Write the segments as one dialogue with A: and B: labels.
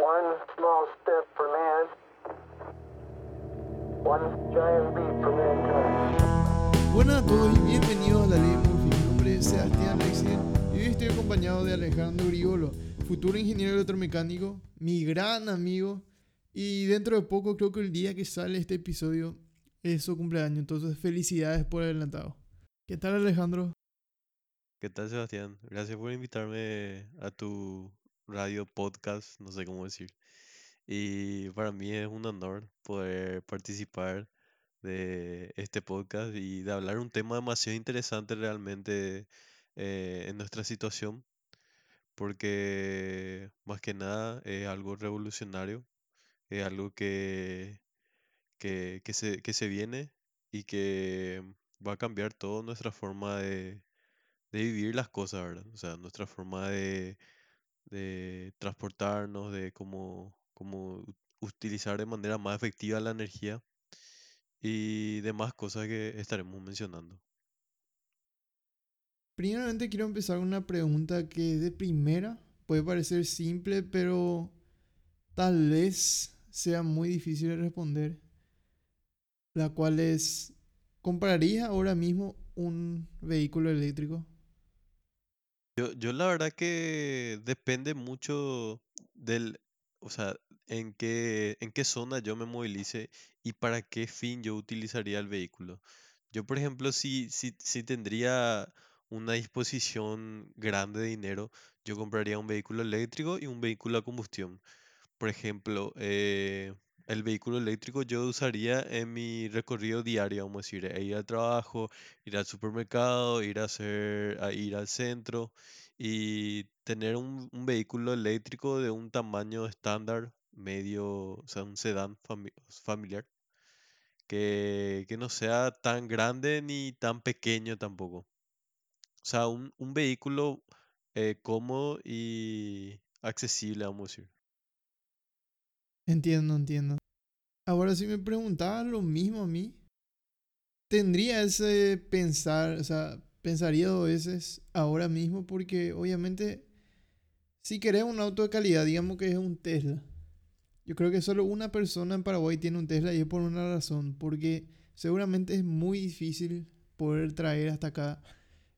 A: one small step for man, one giant leap for mankind.
B: Buenas a todos y bienvenidos a la Ley de Murphy. Mi nombre es Sebastián Lexien y hoy estoy acompañado de Alejandro Grigolo, futuro ingeniero electromecánico, mi gran amigo. Y dentro de poco, creo que el día que sale este episodio es su cumpleaños. Entonces, felicidades por adelantado. ¿Qué tal, Alejandro?
C: ¿Qué tal, Sebastián? Gracias por invitarme a tu radio podcast, no sé cómo decir. Y para mí es un honor poder participar de este podcast y de hablar un tema demasiado interesante realmente eh, en nuestra situación, porque más que nada es algo revolucionario, es algo que, que, que se, que se viene y que va a cambiar toda nuestra forma de, de vivir las cosas, ¿verdad? O sea, nuestra forma de, de transportarnos, de cómo, cómo utilizar de manera más efectiva la energía y demás cosas que estaremos mencionando.
B: Primeramente quiero empezar con una pregunta que de primera puede parecer simple, pero tal vez sea muy difícil de responder. La cual es, ¿comprarías ahora mismo un vehículo eléctrico?
C: Yo, yo la verdad que depende mucho del, o sea, en qué, en qué zona yo me movilice y para qué fin yo utilizaría el vehículo. Yo, por ejemplo, si, si, si tendría una disposición grande de dinero, yo compraría un vehículo eléctrico y un vehículo a combustión. Por ejemplo, eh, el vehículo eléctrico yo usaría en mi recorrido diario, vamos a decir, e ir al trabajo, ir al supermercado, ir a hacer, a ir al centro y tener un, un vehículo eléctrico de un tamaño estándar, medio, o sea, un sedán fami- familiar, que, que no sea tan grande ni tan pequeño tampoco. O sea, un, un vehículo eh, cómodo y accesible, vamos a decir.
B: Entiendo, entiendo. Ahora, si me preguntabas lo mismo a mí, tendría ese pensar, o sea, pensaría dos veces ahora mismo porque obviamente si querés un auto de calidad, digamos que es un Tesla. Yo creo que solo una persona en Paraguay tiene un Tesla y es por una razón, porque seguramente es muy difícil poder traer hasta acá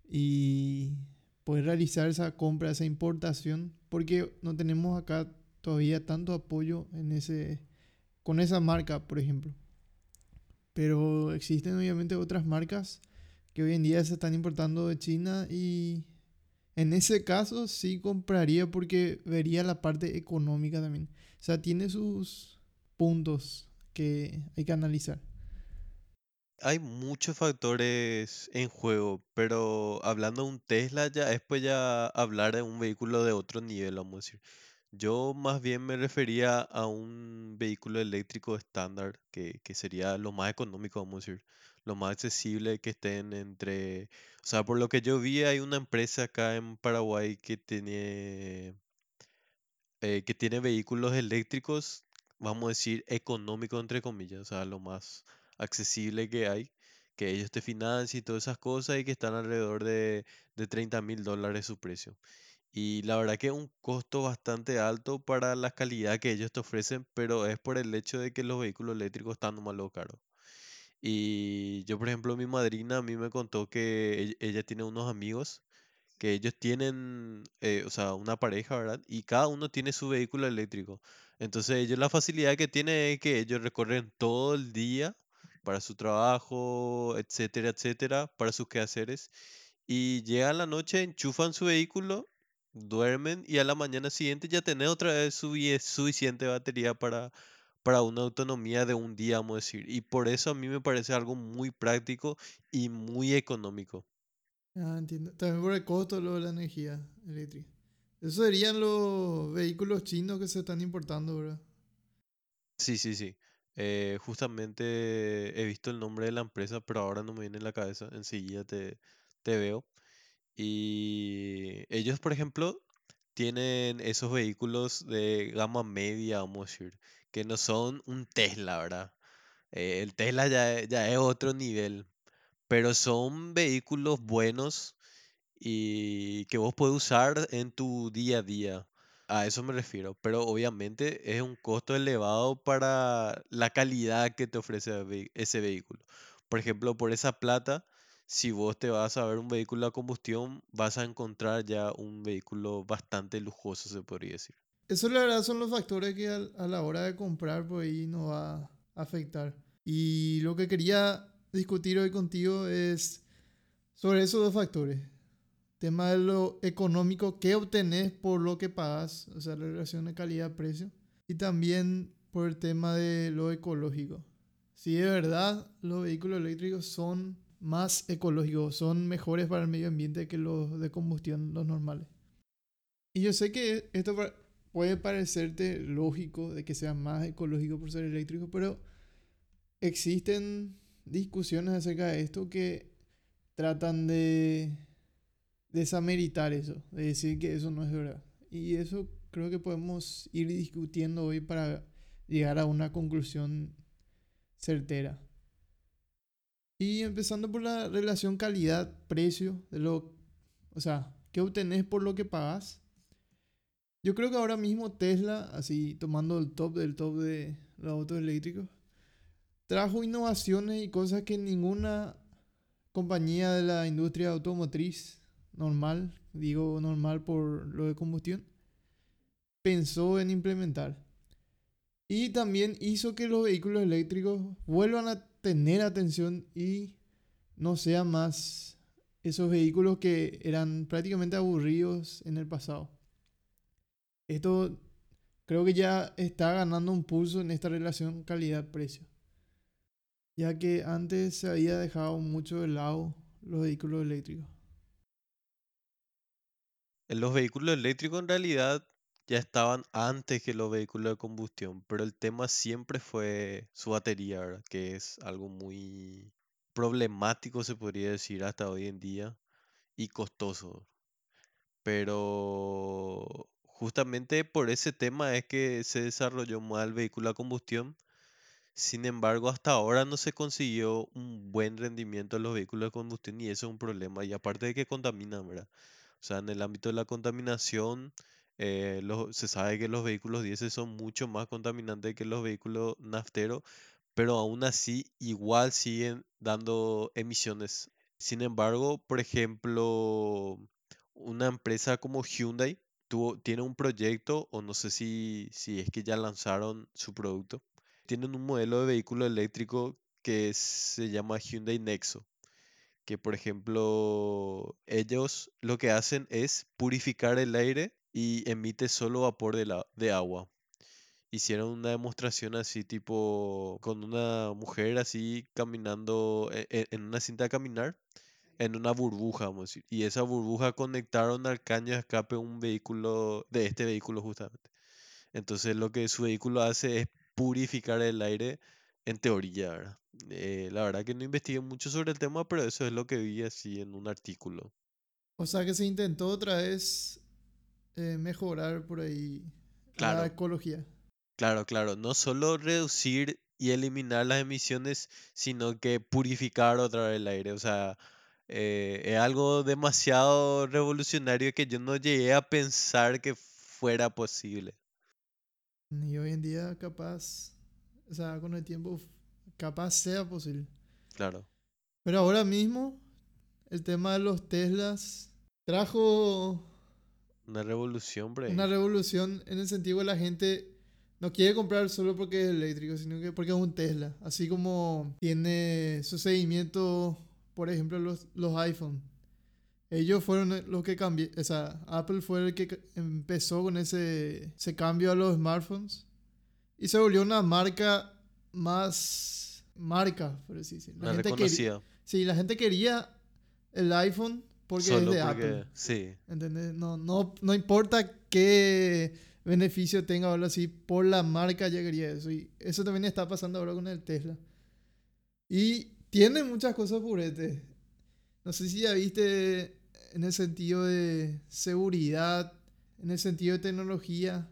B: y poder realizar esa compra, esa importación, porque no tenemos acá todavía tanto apoyo en ese, con esa marca, por ejemplo. Pero existen obviamente otras marcas que hoy en día se están importando de China y en ese caso sí compraría porque vería la parte económica también. O sea, tiene sus puntos que hay que analizar.
C: Hay muchos factores en juego, pero hablando de un Tesla ya después ya hablar de un vehículo de otro nivel, vamos a decir. Yo más bien me refería a un vehículo eléctrico estándar, que, que sería lo más económico, vamos a decir, lo más accesible que estén entre... O sea, por lo que yo vi, hay una empresa acá en Paraguay que tiene eh, que tiene vehículos eléctricos, vamos a decir, económicos entre comillas, o sea, lo más accesible que hay, que ellos te financian y todas esas cosas y que están alrededor de, de 30 mil dólares su precio. Y la verdad que un costo bastante alto para la calidad que ellos te ofrecen, pero es por el hecho de que los vehículos eléctricos están un malo caros. Y yo, por ejemplo, mi madrina a mí me contó que ell- ella tiene unos amigos que ellos tienen, eh, o sea, una pareja, ¿verdad? Y cada uno tiene su vehículo eléctrico. Entonces ellos la facilidad que tienen es que ellos recorren todo el día para su trabajo, etcétera, etcétera, para sus quehaceres. Y llegan la noche, enchufan su vehículo, duermen y a la mañana siguiente ya tienen otra vez suficiente batería para, para una autonomía de un día, vamos a decir. Y por eso a mí me parece algo muy práctico y muy económico.
B: Ah, entiendo. También por el costo de la energía eléctrica. Esos serían los vehículos chinos que se están importando, ¿verdad?
C: Sí, sí, sí. Eh, justamente he visto el nombre de la empresa, pero ahora no me viene en la cabeza. Enseguida te, te veo. Y ellos, por ejemplo, tienen esos vehículos de gama media, vamos a decir, que no son un Tesla, ¿verdad? Eh, el Tesla ya, ya es otro nivel, pero son vehículos buenos y que vos puedes usar en tu día a día. A eso me refiero, pero obviamente es un costo elevado para la calidad que te ofrece ese vehículo. Por ejemplo, por esa plata, si vos te vas a ver un vehículo a combustión, vas a encontrar ya un vehículo bastante lujoso, se podría decir.
B: Eso la verdad son los factores que a la hora de comprar por ahí nos va a afectar. Y lo que quería discutir hoy contigo es sobre esos dos factores. Tema de lo económico, qué obtenés por lo que pagas, o sea, la relación de calidad-precio. Y también por el tema de lo ecológico. Si de verdad los vehículos eléctricos son más ecológicos, son mejores para el medio ambiente que los de combustión, los normales. Y yo sé que esto puede parecerte lógico de que sea más ecológico por ser eléctrico, pero existen discusiones acerca de esto que tratan de desameritar eso, de decir que eso no es verdad. Y eso creo que podemos ir discutiendo hoy para llegar a una conclusión certera. Y empezando por la relación calidad-precio, de lo, o sea, ¿qué obtenés por lo que pagas? Yo creo que ahora mismo Tesla, así tomando el top del top de los autos eléctricos, trajo innovaciones y cosas que ninguna compañía de la industria automotriz normal, digo normal por lo de combustión, pensó en implementar. Y también hizo que los vehículos eléctricos vuelvan a tener atención y no sean más esos vehículos que eran prácticamente aburridos en el pasado. Esto creo que ya está ganando un pulso en esta relación calidad-precio. Ya que antes se había dejado mucho de lado los vehículos eléctricos.
C: Los vehículos eléctricos en realidad ya estaban antes que los vehículos de combustión, pero el tema siempre fue su batería. Que es algo muy problemático, se podría decir, hasta hoy en día y costoso. Pero justamente por ese tema es que se desarrolló más el vehículo a combustión. Sin embargo, hasta ahora no se consiguió un buen rendimiento de los vehículos de combustión y eso es un problema. Y aparte de que contaminan, ¿verdad? O sea, en el ámbito de la contaminación, eh, se sabe que los vehículos diésel son mucho más contaminantes que los vehículos nafteros, pero aún así igual siguen dando emisiones. Sin embargo, por ejemplo, una empresa como Hyundai tuvo, tiene un proyecto, o no sé si, si es que ya lanzaron su producto, tienen un modelo de vehículo eléctrico que se llama Hyundai Nexo que por ejemplo ellos lo que hacen es purificar el aire y emite solo vapor de, la, de agua. Hicieron una demostración así tipo con una mujer así caminando e- e- en una cinta de caminar en una burbuja, vamos a decir. Y esa burbuja conectaron al caño de escape un vehículo, de este vehículo justamente. Entonces lo que su vehículo hace es purificar el aire en teoría, ¿verdad? Eh, la verdad que no investigué mucho sobre el tema, pero eso es lo que vi así en un artículo.
B: O sea que se intentó otra vez eh, mejorar por ahí la ecología.
C: Claro, claro, no solo reducir y eliminar las emisiones, sino que purificar otra vez el aire. O sea, eh, es algo demasiado revolucionario que yo no llegué a pensar que fuera posible.
B: Y hoy en día capaz, o sea, con el tiempo capaz sea posible.
C: Claro.
B: Pero ahora mismo el tema de los Teslas trajo
C: Una revolución, ahí.
B: una revolución en el sentido que la gente no quiere comprar solo porque es eléctrico, sino que porque es un Tesla. Así como tiene su seguimiento, por ejemplo, los, los iPhone. Ellos fueron los que cambiaron, o sea, Apple fue el que empezó con ese, ese cambio a los smartphones y se volvió una marca más marca, por así decirlo. La gente quería-
C: reconocida.
B: sí, la gente quería el iPhone porque
C: Solo
B: es de
C: porque,
B: Apple.
C: sí,
B: ¿Entendés? No, no, no importa qué beneficio tenga ahora sí, por la marca ya quería eso. Y eso también está pasando ahora con el Tesla. Y tiene muchas cosas purete. No sé si ya viste en el sentido de seguridad, en el sentido de tecnología.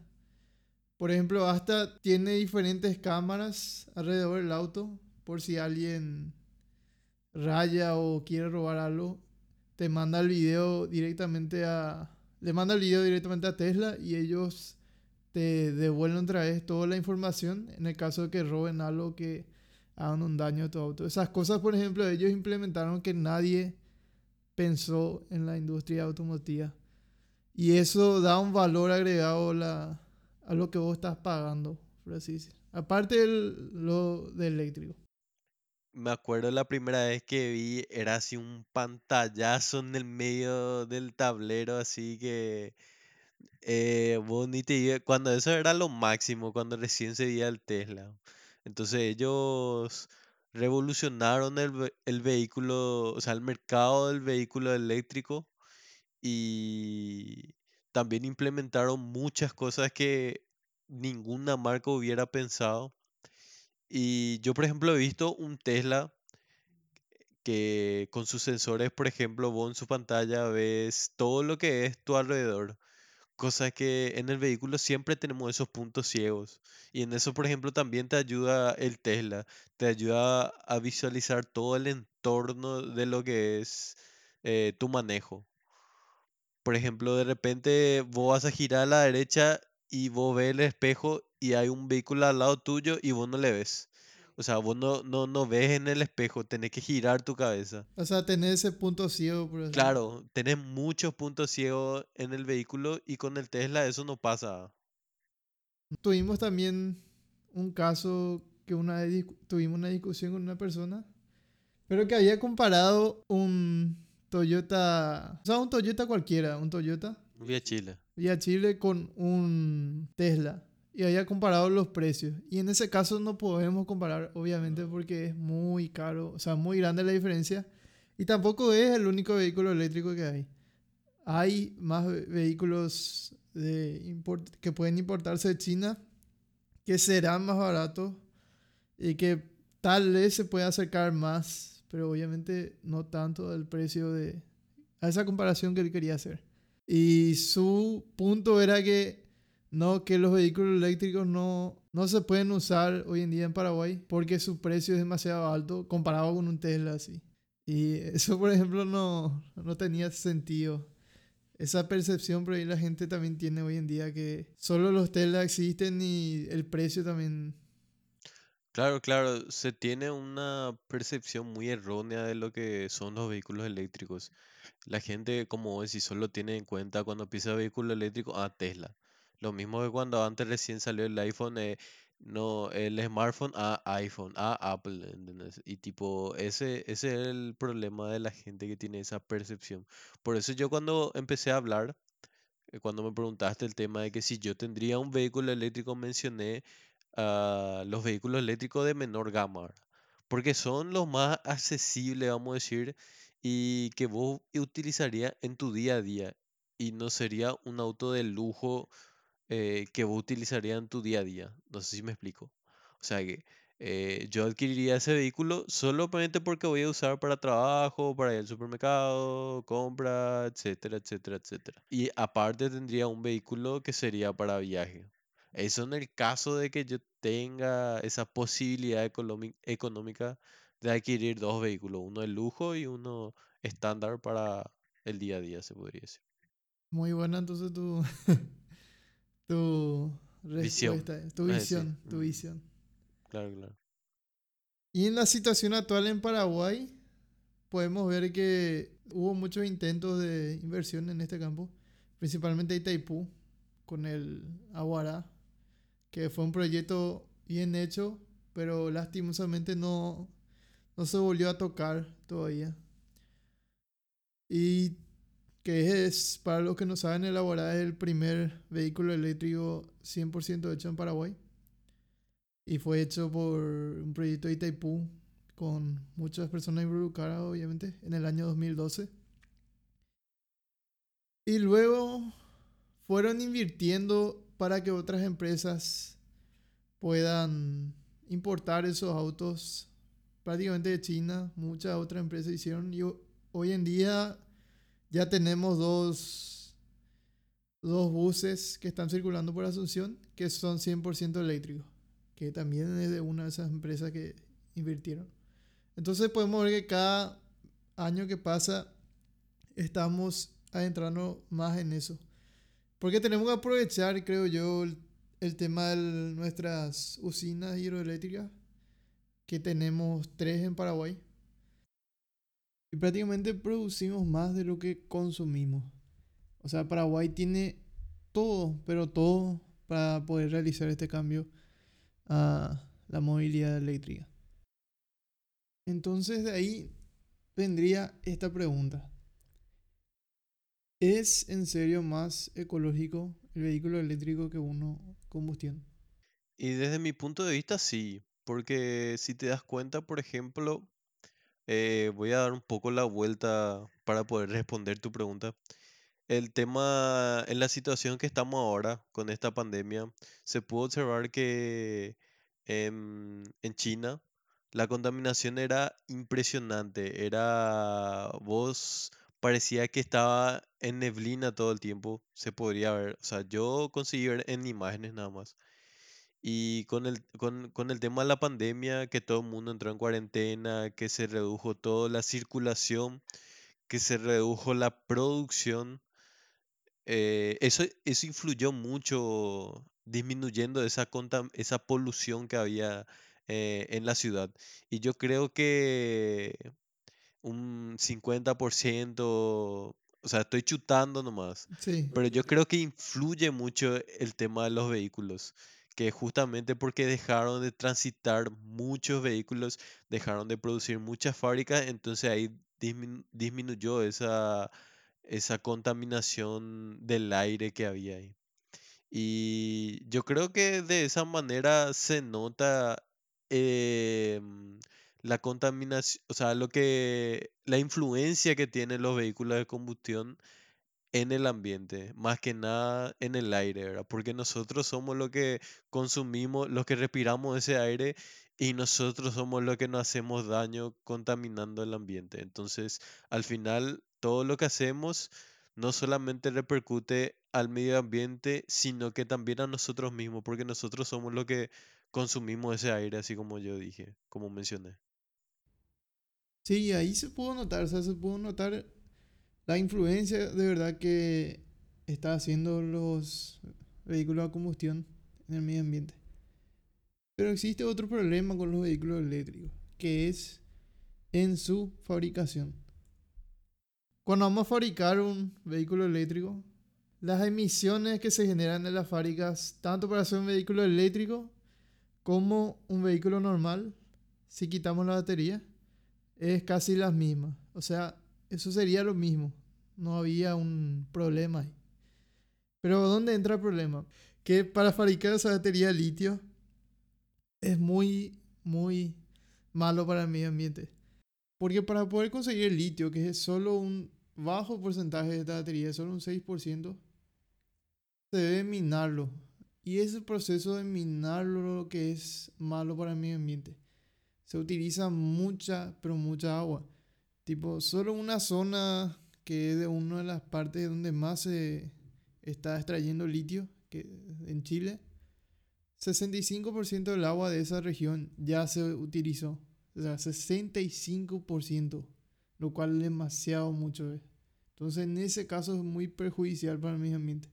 B: Por ejemplo, hasta tiene diferentes cámaras alrededor del auto por si alguien raya o quiere robar algo te manda el video directamente a. Le manda el video directamente a Tesla y ellos te devuelven otra vez toda la información en el caso de que roben algo que hagan un daño a tu auto. Esas cosas, por ejemplo, ellos implementaron que nadie pensó en la industria automotiva. Y eso da un valor agregado la- a lo que vos estás pagando, por así decir. Aparte de lo de eléctrico.
C: Me acuerdo la primera vez que vi, era así un pantallazo en el medio del tablero, así que eh, iba- cuando eso era lo máximo, cuando recién se veía el Tesla. Entonces ellos revolucionaron el, el vehículo, o sea, el mercado del vehículo eléctrico y también implementaron muchas cosas que ninguna marca hubiera pensado. Y yo, por ejemplo, he visto un Tesla que con sus sensores, por ejemplo, vos en su pantalla ves todo lo que es tu alrededor. Cosa que en el vehículo siempre tenemos esos puntos ciegos. Y en eso, por ejemplo, también te ayuda el Tesla. Te ayuda a visualizar todo el entorno de lo que es eh, tu manejo. Por ejemplo, de repente vos vas a girar a la derecha y vos ves el espejo y hay un vehículo al lado tuyo y vos no le ves. O sea, vos no, no, no ves en el espejo, tenés que girar tu cabeza.
B: O sea, tener ese punto ciego, por
C: Claro, tenés muchos puntos ciegos en el vehículo y con el Tesla eso no pasa.
B: Tuvimos también un caso que una vez tuvimos una discusión con una persona, pero que había comparado un Toyota, o sea, un Toyota cualquiera, un Toyota
C: Voy a Chile.
B: vía Chile con un Tesla y había comparado los precios. Y en ese caso no podemos comparar, obviamente, porque es muy caro, o sea, muy grande la diferencia. Y tampoco es el único vehículo eléctrico que hay. Hay más ve- vehículos de import- que pueden importarse de China que serán más baratos y que tal vez se pueda acercar más, pero obviamente no tanto al precio de a esa comparación que él quería hacer. Y su punto era que no, que los vehículos eléctricos no, no se pueden usar hoy en día en Paraguay porque su precio es demasiado alto comparado con un Tesla así. Y eso, por ejemplo, no, no tenía sentido. Esa percepción, pero ahí la gente también tiene hoy en día que solo los Tesla existen y el precio también.
C: Claro, claro, se tiene una percepción muy errónea de lo que son los vehículos eléctricos. La gente, como decís, solo tiene en cuenta cuando piensa vehículo eléctrico, ah, Tesla. Lo mismo que cuando antes recién salió el iPhone, eh, no, el smartphone, ah, iPhone, ah, Apple, ¿entendés? Y tipo, ese, ese es el problema de la gente que tiene esa percepción. Por eso yo cuando empecé a hablar, eh, cuando me preguntaste el tema de que si yo tendría un vehículo eléctrico, mencioné a los vehículos eléctricos de menor gama, porque son los más accesibles, vamos a decir, y que vos utilizarías en tu día a día, y no sería un auto de lujo eh, que vos utilizarías en tu día a día. No sé si me explico. O sea que eh, yo adquiriría ese vehículo solamente porque voy a usar para trabajo, para ir al supermercado, compra, etcétera, etcétera, etcétera. Y aparte tendría un vehículo que sería para viaje. Eso en el caso de que yo tenga esa posibilidad económica de adquirir dos vehículos, uno de lujo y uno estándar para el día a día, se podría decir.
B: Muy buena entonces tu, tu
C: Visión.
B: tu visión, tu
C: Mm.
B: visión.
C: Claro, claro.
B: Y en la situación actual en Paraguay, podemos ver que hubo muchos intentos de inversión en este campo, principalmente Itaipú, con el Aguará, que fue un proyecto bien hecho, pero lastimosamente no, no se volvió a tocar todavía. Y que es, para los que no saben, el Aguará es el primer vehículo eléctrico 100% hecho en Paraguay. Y fue hecho por un proyecto de Itaipú con muchas personas involucradas, obviamente, en el año 2012. Y luego fueron invirtiendo para que otras empresas puedan importar esos autos prácticamente de China. Muchas otras empresas hicieron y ho- hoy en día ya tenemos dos, dos buses que están circulando por Asunción que son 100% eléctricos que también es de una de esas empresas que invirtieron. Entonces podemos ver que cada año que pasa estamos adentrando más en eso. Porque tenemos que aprovechar, creo yo, el el tema de nuestras usinas hidroeléctricas, que tenemos tres en Paraguay. Y prácticamente producimos más de lo que consumimos. O sea, Paraguay tiene todo, pero todo para poder realizar este cambio a la movilidad eléctrica. Entonces de ahí vendría esta pregunta. ¿Es en serio más ecológico el vehículo eléctrico que uno combustión?
C: Y desde mi punto de vista, sí, porque si te das cuenta, por ejemplo, eh, voy a dar un poco la vuelta para poder responder tu pregunta. El tema, en la situación que estamos ahora con esta pandemia, se pudo observar que en, en China la contaminación era impresionante. Era, vos parecía que estaba en neblina todo el tiempo, se podría ver. O sea, yo conseguí ver en imágenes nada más. Y con el, con, con el tema de la pandemia, que todo el mundo entró en cuarentena, que se redujo toda la circulación, que se redujo la producción, eh, eso, eso influyó mucho disminuyendo esa, contam- esa polución que había eh, en la ciudad. Y yo creo que un 50%, o sea, estoy chutando nomás,
B: Sí,
C: pero yo creo que influye mucho el tema de los vehículos, que justamente porque dejaron de transitar muchos vehículos, dejaron de producir muchas fábricas, entonces ahí dismin- disminuyó esa, esa contaminación del aire que había ahí. Y yo creo que de esa manera se nota em, la contaminación, o sea, lo que, la influencia que tienen los vehículos de combustión en el ambiente, más que nada en el aire, ¿verdad? Porque nosotros somos los que consumimos, los que respiramos ese aire y nosotros somos los que nos hacemos daño contaminando el ambiente. Entonces, al final, todo lo que hacemos no solamente repercute al medio ambiente, sino que también a nosotros mismos, porque nosotros somos los que consumimos ese aire, así como yo dije, como mencioné.
B: sí, ahí se pudo notar, se pudo notar la influencia de verdad que está haciendo los vehículos a combustión en el medio ambiente. Pero existe otro problema con los vehículos eléctricos, que es en su fabricación. Cuando vamos a fabricar un vehículo eléctrico, las emisiones que se generan en las fábricas, tanto para hacer un vehículo eléctrico como un vehículo normal, si quitamos la batería, es casi las mismas. O sea, eso sería lo mismo. No había un problema. Pero ¿dónde entra el problema? Que para fabricar esa batería de litio es muy, muy malo para el medio ambiente. Porque para poder conseguir litio, que es solo un bajo porcentaje de esta batería, solo un 6%, se debe minarlo. Y ese proceso de minarlo lo que es malo para el medio ambiente. Se utiliza mucha, pero mucha agua. Tipo, solo una zona que es de una de las partes donde más se está extrayendo litio, que en Chile, 65% del agua de esa región ya se utilizó. O sea, 65%, lo cual es demasiado mucho. Entonces, en ese caso es muy perjudicial para el medio ambiente.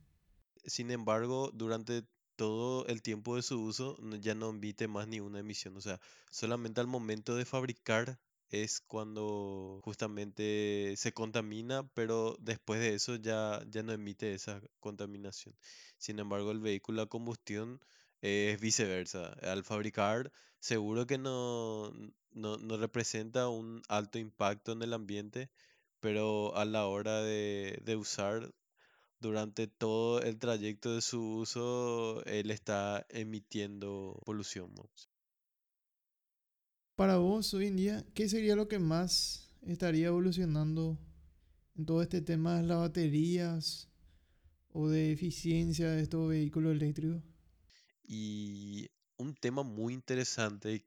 C: Sin embargo, durante todo el tiempo de su uso ya no emite más ni una emisión. O sea, solamente al momento de fabricar es cuando justamente se contamina, pero después de eso ya, ya no emite esa contaminación. Sin embargo, el vehículo a combustión es viceversa. Al fabricar, seguro que no, no, no representa un alto impacto en el ambiente, pero a la hora de, de usar durante todo el trayecto de su uso, él está emitiendo polución.
B: Para vos, hoy en día, ¿qué sería lo que más estaría evolucionando en todo este tema de las baterías o de eficiencia de estos vehículos eléctricos?
C: Y un tema muy interesante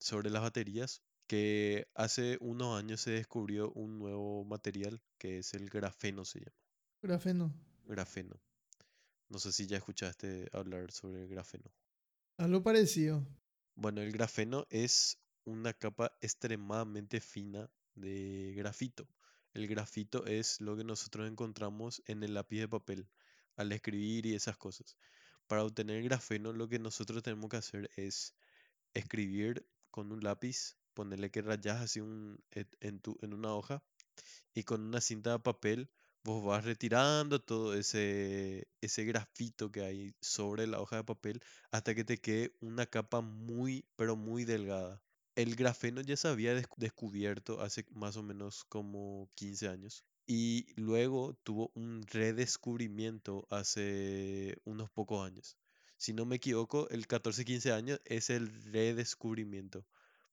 C: sobre las baterías, que hace unos años se descubrió un nuevo material que es el grafeno, se llama.
B: Grafeno.
C: Grafeno. No sé si ya escuchaste hablar sobre el grafeno.
B: Algo parecido.
C: Bueno, el grafeno es una capa extremadamente fina de grafito. El grafito es lo que nosotros encontramos en el lápiz de papel al escribir y esas cosas. para obtener grafeno lo que nosotros tenemos que hacer es escribir con un lápiz, ponerle que rayas así en, tu, en una hoja y con una cinta de papel vos vas retirando todo ese, ese grafito que hay sobre la hoja de papel hasta que te quede una capa muy, pero muy delgada. El grafeno ya se había descu- descubierto hace más o menos como 15 años y luego tuvo un redescubrimiento hace unos pocos años. Si no me equivoco, el 14-15 años es el redescubrimiento,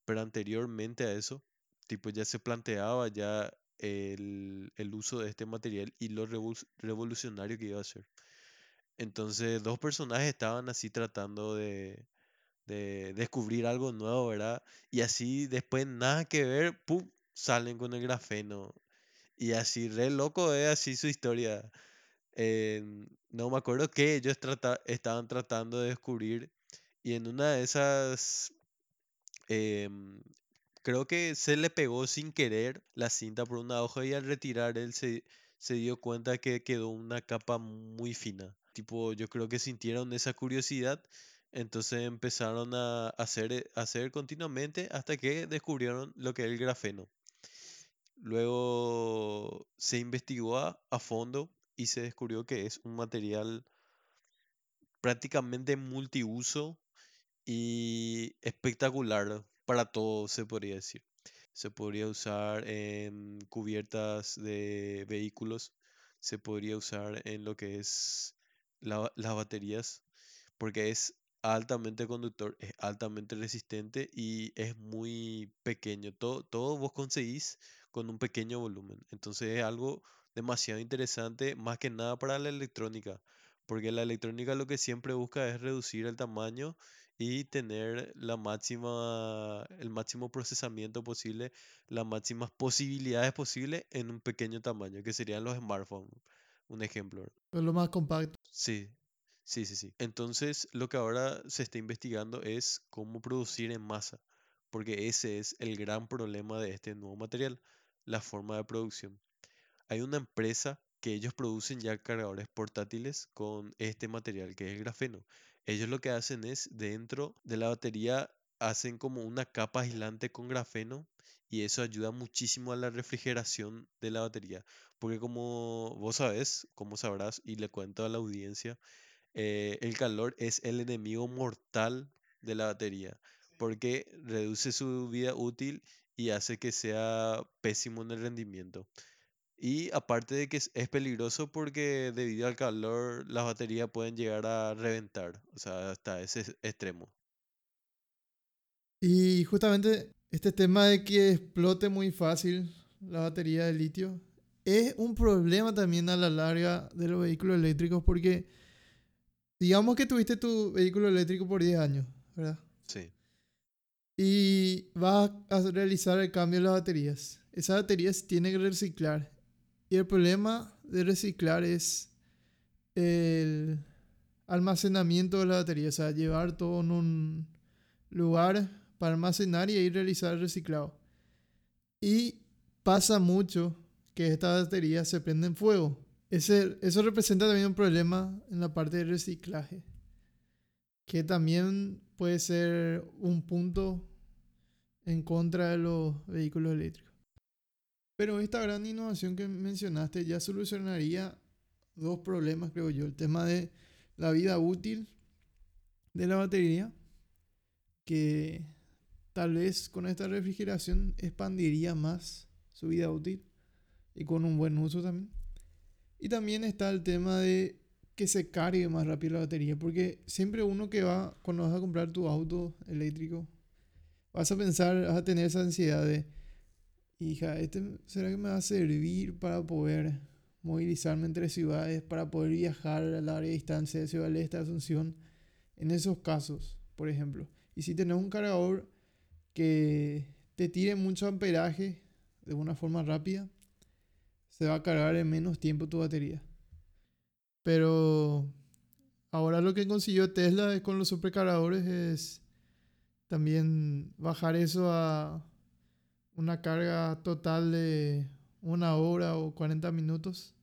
C: pero anteriormente a eso, tipo ya se planteaba ya el, el uso de este material y lo revol- revolucionario que iba a ser. Entonces, dos personajes estaban así tratando de, de descubrir algo nuevo, ¿verdad? Y así después nada que ver, ¡pum! salen con el grafeno. Y así, re loco es así su historia. Eh, no me acuerdo que ellos trata- estaban tratando de descubrir y en una de esas, em, creo que se le pegó sin querer la cinta por una hoja y al retirar él se, se dio cuenta que quedó una capa muy fina. Tipo, yo creo que sintieron esa curiosidad, entonces empezaron a hacer, eh, hacer continuamente hasta que descubrieron lo que es el grafeno. Luego se investigó a, a fondo y se descubrió que es un material prácticamente multiuso y espectacular para todo, se podría decir. Se podría usar en cubiertas de vehículos, se podría usar en lo que es la- las baterías, porque es altamente conductor, es altamente resistente y es muy pequeño. Todo, todo vos conseguís con un pequeño volumen. Entonces es algo demasiado interesante, más que nada para la electrónica, porque la electrónica lo que siempre busca es reducir el tamaño y tener la máxima, el máximo procesamiento posible, las máximas posibilidades posibles en un pequeño tamaño, que serían los smartphones. Un ejemplo.
B: Es lo más compacto.
C: Sí, sí, sí, sí. Entonces, lo que ahora se está investigando es cómo producir en masa, porque ese es el gran problema de este nuevo material, la forma de producción. Hay una empresa que ellos producen ya cargadores portátiles con este material que es el grafeno. Ellos lo que hacen es dentro de la batería hacen como una capa aislante con grafeno y eso ayuda muchísimo a la refrigeración de la batería. Porque como vos sabes, como sabrás y le cuento a la audiencia, eh, el calor es el enemigo mortal de la batería porque reduce su vida útil y hace que sea pésimo en el rendimiento. Y aparte de que es, es peligroso porque debido al calor las baterías pueden llegar a reventar, o sea, hasta ese es- extremo.
B: Y justamente este tema de que explote muy fácil la batería de litio es un problema también a la larga de los vehículos eléctricos porque digamos que tuviste tu vehículo eléctrico por 10 años, ¿verdad?
C: Sí,
B: Y vas a realizar el cambio de las baterías. Esas baterías tienen que reciclar. Y el problema de reciclar es el almacenamiento de la batería. O sea, llevar todo en un lugar para almacenar y ahí realizar el reciclado. Y pasa mucho que estas baterías se prenden fuego. Ese, eso representa también un problema en la parte de reciclaje. Que también puede ser un punto en contra de los vehículos eléctricos. Pero esta gran innovación que mencionaste ya solucionaría dos problemas, creo yo. El tema de la vida útil de la batería, que tal vez con esta refrigeración expandiría más su vida útil y con un buen uso también. Y también está el tema de que se cargue más rápido la batería, porque siempre uno que va, cuando vas a comprar tu auto eléctrico, vas a pensar, vas a tener esa ansiedad de, hija, ¿este será que me va a servir para poder movilizarme entre ciudades, para poder viajar a larga distancia de Ciudad del Este a Asunción? En esos casos, por ejemplo. Y si tenés un cargador que te tire mucho amperaje de una forma rápida, se va a cargar en menos tiempo tu batería. Pero ahora lo que consiguió Tesla es con los supercargadores es también bajar eso a una carga total de una hora o 40 minutos.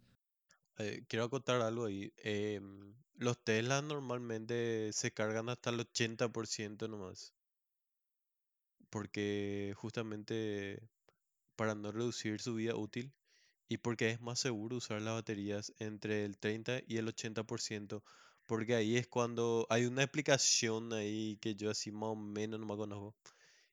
C: eh, quiero acotar algo ahí. em, Los Tesla normalmente se cargan hasta el 80% nomás, porque justamente para no reducir su vida útil y porque es más seguro usar las baterías entre el 30 y el 80%, porque ahí es cuando hay una explicación ahí que yo así más o menos no me conozco,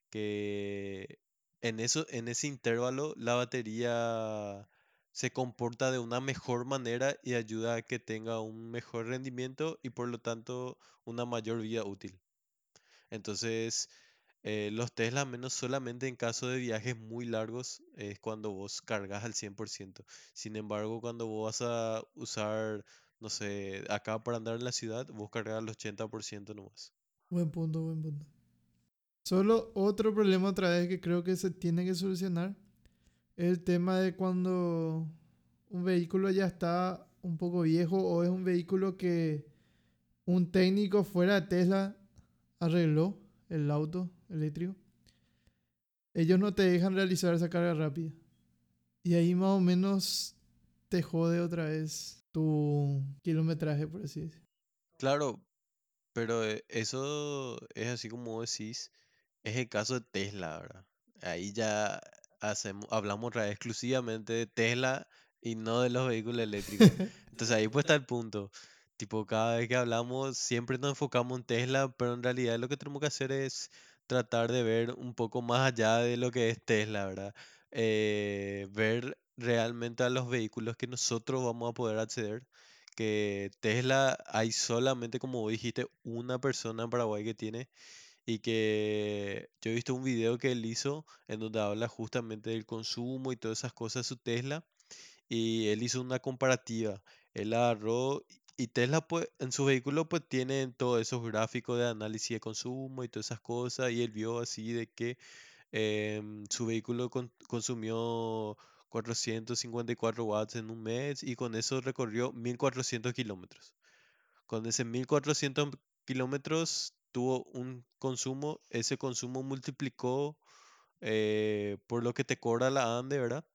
C: que en eso, en ese intervalo la batería se comporta de una mejor manera y ayuda a que tenga un mejor rendimiento y por lo tanto una mayor vida útil. Entonces, eh, los Tesla, menos solamente en caso de viajes muy largos, es cuando vos cargas al 100%. Sin embargo, cuando vos vas a usar, no sé, acá para andar en la ciudad, vos cargas al 80% nomás.
B: Buen punto, buen punto. Solo otro problema otra vez que creo que se tiene que solucionar es el tema de cuando un vehículo ya está un poco viejo o es un vehículo que un técnico fuera de Tesla arregló el auto eléctrico. Ellos no te dejan realizar esa carga rápida. Y ahí más o menos te jode otra vez tu kilometraje, por así decirlo.
C: Claro, pero eh, eso es así como decís, es el caso de Tesla, ¿verdad? Ahí ya hacemos, hablamos otra vez exclusivamente de Tesla y no de los vehículos eléctricos. Entonces ahí pues está el punto. Tipo, cada vez que hablamos siempre nos enfocamos en Tesla, pero en realidad lo que tenemos que hacer es tratar de ver un poco más allá de lo que es Tesla, ¿verdad? Eh, ver realmente a los vehículos que nosotros vamos a poder acceder. Que Tesla hay solamente, como dijiste, una persona en Paraguay que tiene y que yo he visto un video que él hizo en donde habla justamente del consumo y todas esas cosas su Tesla y él hizo una comparativa. Él agarró y Tesla pues en su vehículo pues tienen todos esos gráficos de análisis de consumo y todas esas cosas y él vio así de que em, su vehículo con- consumió 454 watts en un mes y con eso recorrió 1400 kilómetros. Con ese 1400 kilómetros tuvo un consumo, ese consumo multiplicó eh, por lo que te cobra la ANDE, ¿verdad?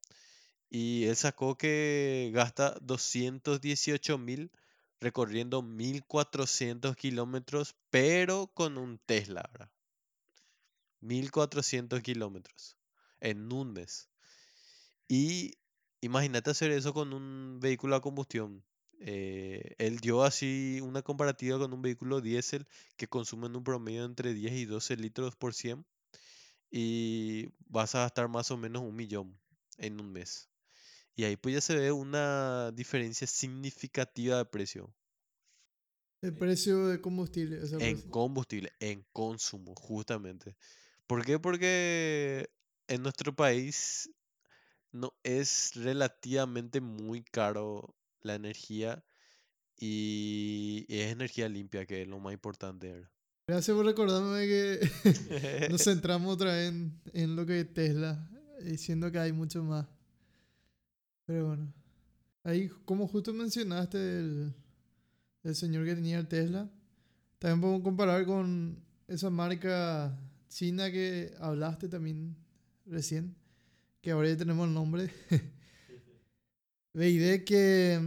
C: Y él sacó que gasta 218 mil recorriendo 1400 kilómetros, pero con un Tesla, ¿verdad? 1400 kilómetros en un mes. Y imagínate hacer eso con un vehículo a combustión. Eh, él dio así una comparativa con un vehículo diésel que consume en un promedio entre 10 y 12 litros por 100 y vas a gastar más o menos un millón en un mes. Y ahí pues ya se ve una diferencia significativa de precio
B: El precio de combustible. o sea,
C: en
B: pues,
C: combustible, en consumo, justamente. ¿Por qué? Porque en nuestro país no es relativamente muy caro la energía y es energía limpia, que es lo más importante. ¿verdad?
B: Gracias por recordarme que nos centramos otra vez en, en lo que es Tesla, diciendo que hay mucho más. Pero bueno, ahí como justo mencionaste el, el señor que tenía el Tesla, también podemos comparar con esa marca china que hablaste también recién, que ahora ya tenemos el nombre. BYD que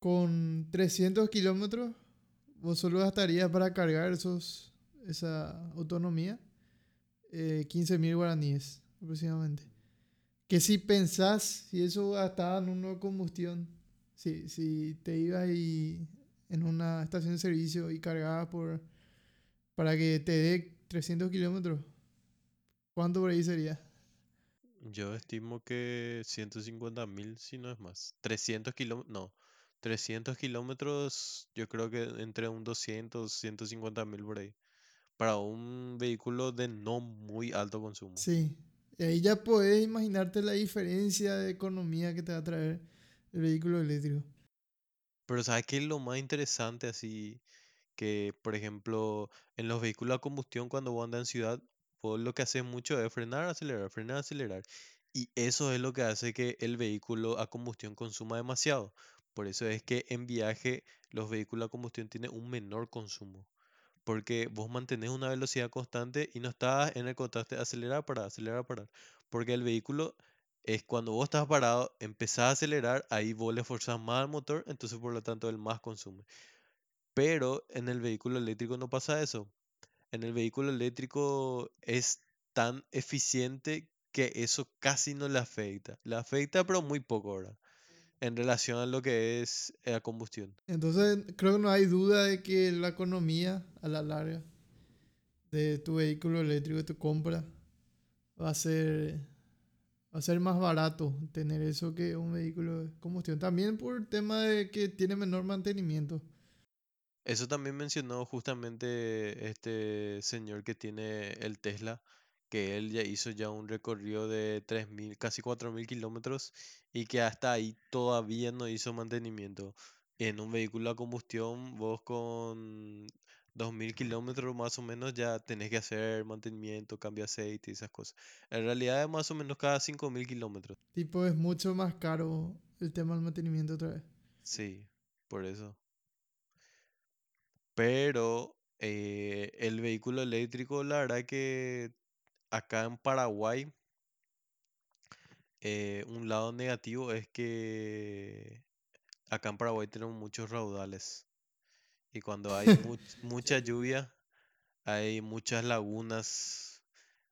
B: con 300 kilómetros vos solo gastarías para cargar esos, esa autonomía eh, 15.000 guaraníes aproximadamente. Que si pensás, si eso gastaba en una combustión, si, si te ibas y en una estación de servicio y cargabas por, para que te dé 300 kilómetros, ¿cuánto por ahí sería?
C: Yo estimo que 150 mil, si no es más. 300 kilómetros, no. 300 kilómetros, yo creo que entre un 200, 150 mil por ahí. Para un vehículo de no muy alto consumo.
B: Sí, y ahí ya puedes imaginarte la diferencia de economía que te va a traer el vehículo eléctrico.
C: Pero ¿sabes qué es lo más interesante así? Que, por ejemplo, en los vehículos a combustión, cuando vos andas en ciudad, vos lo que haces mucho es frenar, acelerar, frenar, acelerar. Y eso es lo que hace que el vehículo a combustión consuma demasiado. Por eso es que en viaje los vehículos a combustión tienen un menor consumo. Porque vos mantenés una velocidad constante y no estás en el contraste acelerar, parar, acelerar, parar. Porque el vehículo es cuando vos estás parado, empezás a acelerar, ahí vos le forzás más al motor, entonces por lo tanto él más consume. Pero en el vehículo eléctrico no pasa eso. En el vehículo eléctrico es tan eficiente que eso casi no le afecta. Le afecta pero muy poco ahora en relación a lo que es eh, la combustión.
B: Entonces, creo que no hay duda de que la economía a la larga de tu vehículo eléctrico, de tu compra, va a ser, va a ser más barato tener eso que un vehículo de combustión. También por el tema de que tiene menor mantenimiento.
C: Eso también mencionó justamente este señor que tiene el Tesla, que él ya hizo ya un recorrido de 3.000, casi 4.000 kilómetros y que hasta ahí todavía no hizo mantenimiento. En un vehículo a combustión, vos con 2.000 kilómetros más o menos ya tenés que hacer mantenimiento, cambio de aceite y esas cosas. En realidad es más o menos cada 5.000 kilómetros.
B: Tipo, es mucho más caro el tema del mantenimiento otra vez.
C: Sí, por eso. Pero eh, el vehículo eléctrico, la verdad que acá en Paraguay, eh, un lado negativo es que acá en Paraguay tenemos muchos raudales. Y cuando hay much- mucha lluvia, hay muchas lagunas,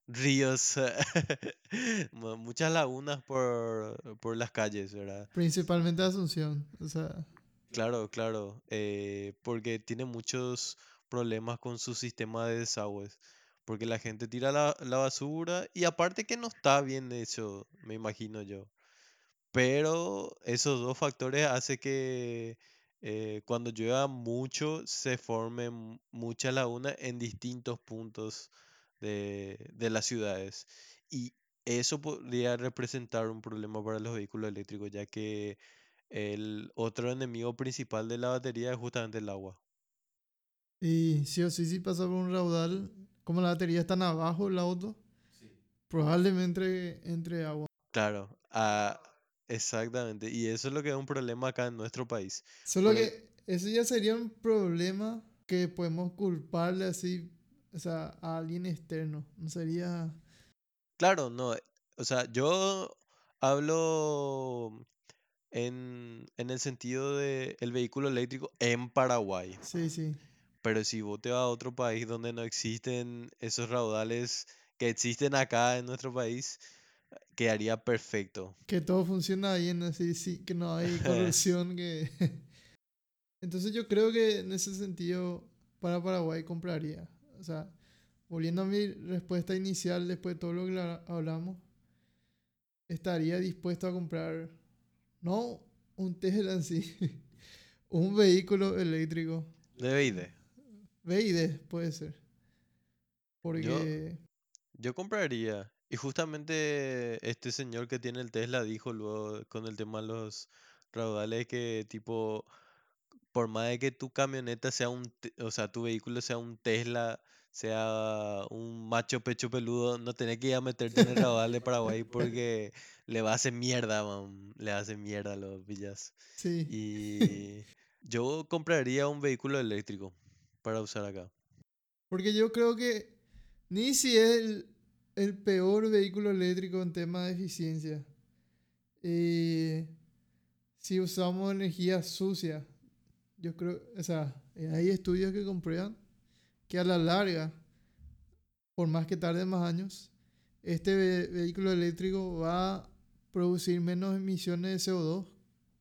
C: ríos, mu- muchas lagunas por, por las calles, ¿verdad?
B: Principalmente Asunción. O sea,
C: Claro, claro, eh, porque tiene muchos problemas con su sistema de desagües, porque la gente tira la, la basura y aparte que no está bien hecho, me imagino yo. Pero esos dos factores hacen que eh, cuando llueva mucho se formen muchas lagunas en distintos puntos de, de las ciudades. Y eso podría representar un problema para los vehículos eléctricos, ya que el otro enemigo principal de la batería es justamente el agua.
B: y sí o sí, si pasa por un raudal, como la batería está abajo el auto, probablemente entre agua.
C: Claro, ah, exactamente. Y eso es lo que es un problema acá en nuestro país.
B: Solo
C: Porque-
B: que eso ya sería un problema que podemos culparle así, o sea, a alguien externo. No sería...
C: Claro, no. O sea, yo hablo en, en el sentido de el vehículo eléctrico en Paraguay.
B: Sí, sí.
C: Pero si vos te vas a otro país donde no existen esos raudales que existen acá en nuestro país, quedaría perfecto.
B: Que todo funciona bien, así, sí, que no hay corrupción, que... Entonces yo creo que en ese sentido para Paraguay compraría. O sea, volviendo a mi respuesta inicial después de todo lo que la- hablamos, estaría dispuesto a comprar, no un Tesla en sí, un vehículo eléctrico.
C: De BID.
B: BID puede ser. Porque...
C: Yo compraría. Y justamente este señor que tiene el Tesla dijo luego con el tema de los raudales que tipo, por más de que tu camioneta sea un, o sea, tu vehículo sea un Tesla, sea un macho pecho peludo, no tenés que ir a meterte en el raudal de Paraguay porque le va a hacer mierda, man, Le hace mierda a los villas.
B: Sí.
C: Y yo compraría un vehículo eléctrico para usar acá.
B: Porque yo creo que ni si es el, peor vehículo eléctrico en tema de eficiencia. eh, si usamos energía sucia, yo creo, o sea, hay estudios que comprueban que a la larga, por más que tarde más años, este ve- vehículo eléctrico va a producir menos emisiones de CO2,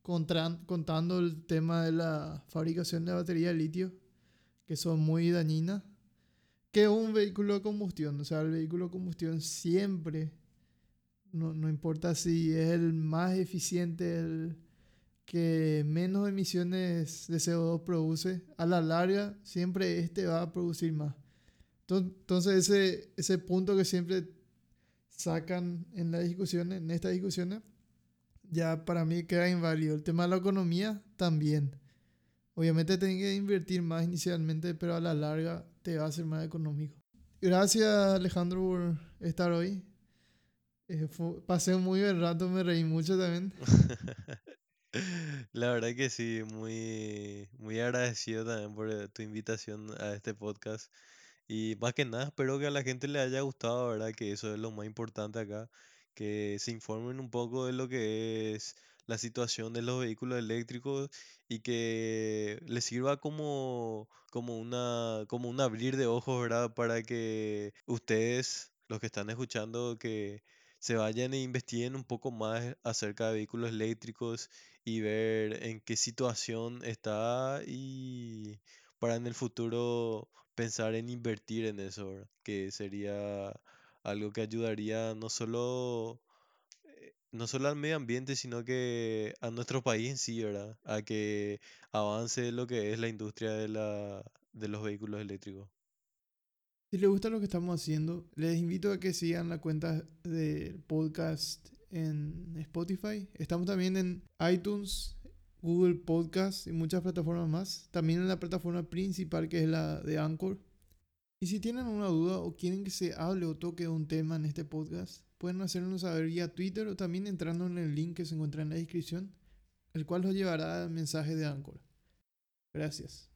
B: contran- contando el tema de la fabricación de baterías de litio, que son muy dañinas que un vehículo de combustión. O sea, el vehículo de combustión siempre, no, no importa si es el más eficiente, el que menos emisiones de CO2 produce, a la larga siempre este va a producir más. Enton- Entonces ese, ese punto que siempre sacan en las discusiones, en estas discusiones, ya para mí queda inválido. El tema de la economía también. Obviamente tenés que invertir más inicialmente, pero a la larga te va a ser más económico. Gracias Alejandro por estar hoy. Eh, fue- pasé un muy buen rato, me reí mucho también.
C: La verdad que sí, muy, muy agradecido también por eh, tu invitación a este podcast. Y más que nada, espero que a la gente le haya gustado, ¿verdad? Que eso es lo más importante acá, que se informen un poco de lo que es la situación de los vehículos eléctricos y que les sirva como, como una, como un abrir de ojos, ¿verdad? Para que ustedes, los que están escuchando, que se vayan e investiguen un poco más acerca de vehículos eléctricos y ver en qué situación está y para en el futuro pensar en invertir en eso. Que sería algo que ayudaría no solo, no solo al medio ambiente, sino que a nuestro país en sí, ¿verdad? A que avance lo que es la industria de la, de los vehículos eléctricos.
B: Si les gusta lo que estamos haciendo, les invito a que sigan la cuenta del podcast en Spotify. Estamos también en iTunes, Google Podcast y muchas plataformas más. También en la plataforma principal que es la de Anchor. Y si tienen una duda o quieren que se hable o toque un tema en este podcast, pueden hacernos saber vía Twitter o también entrando en el link que se encuentra en la descripción, el cual los llevará al mensaje de Anchor. Gracias.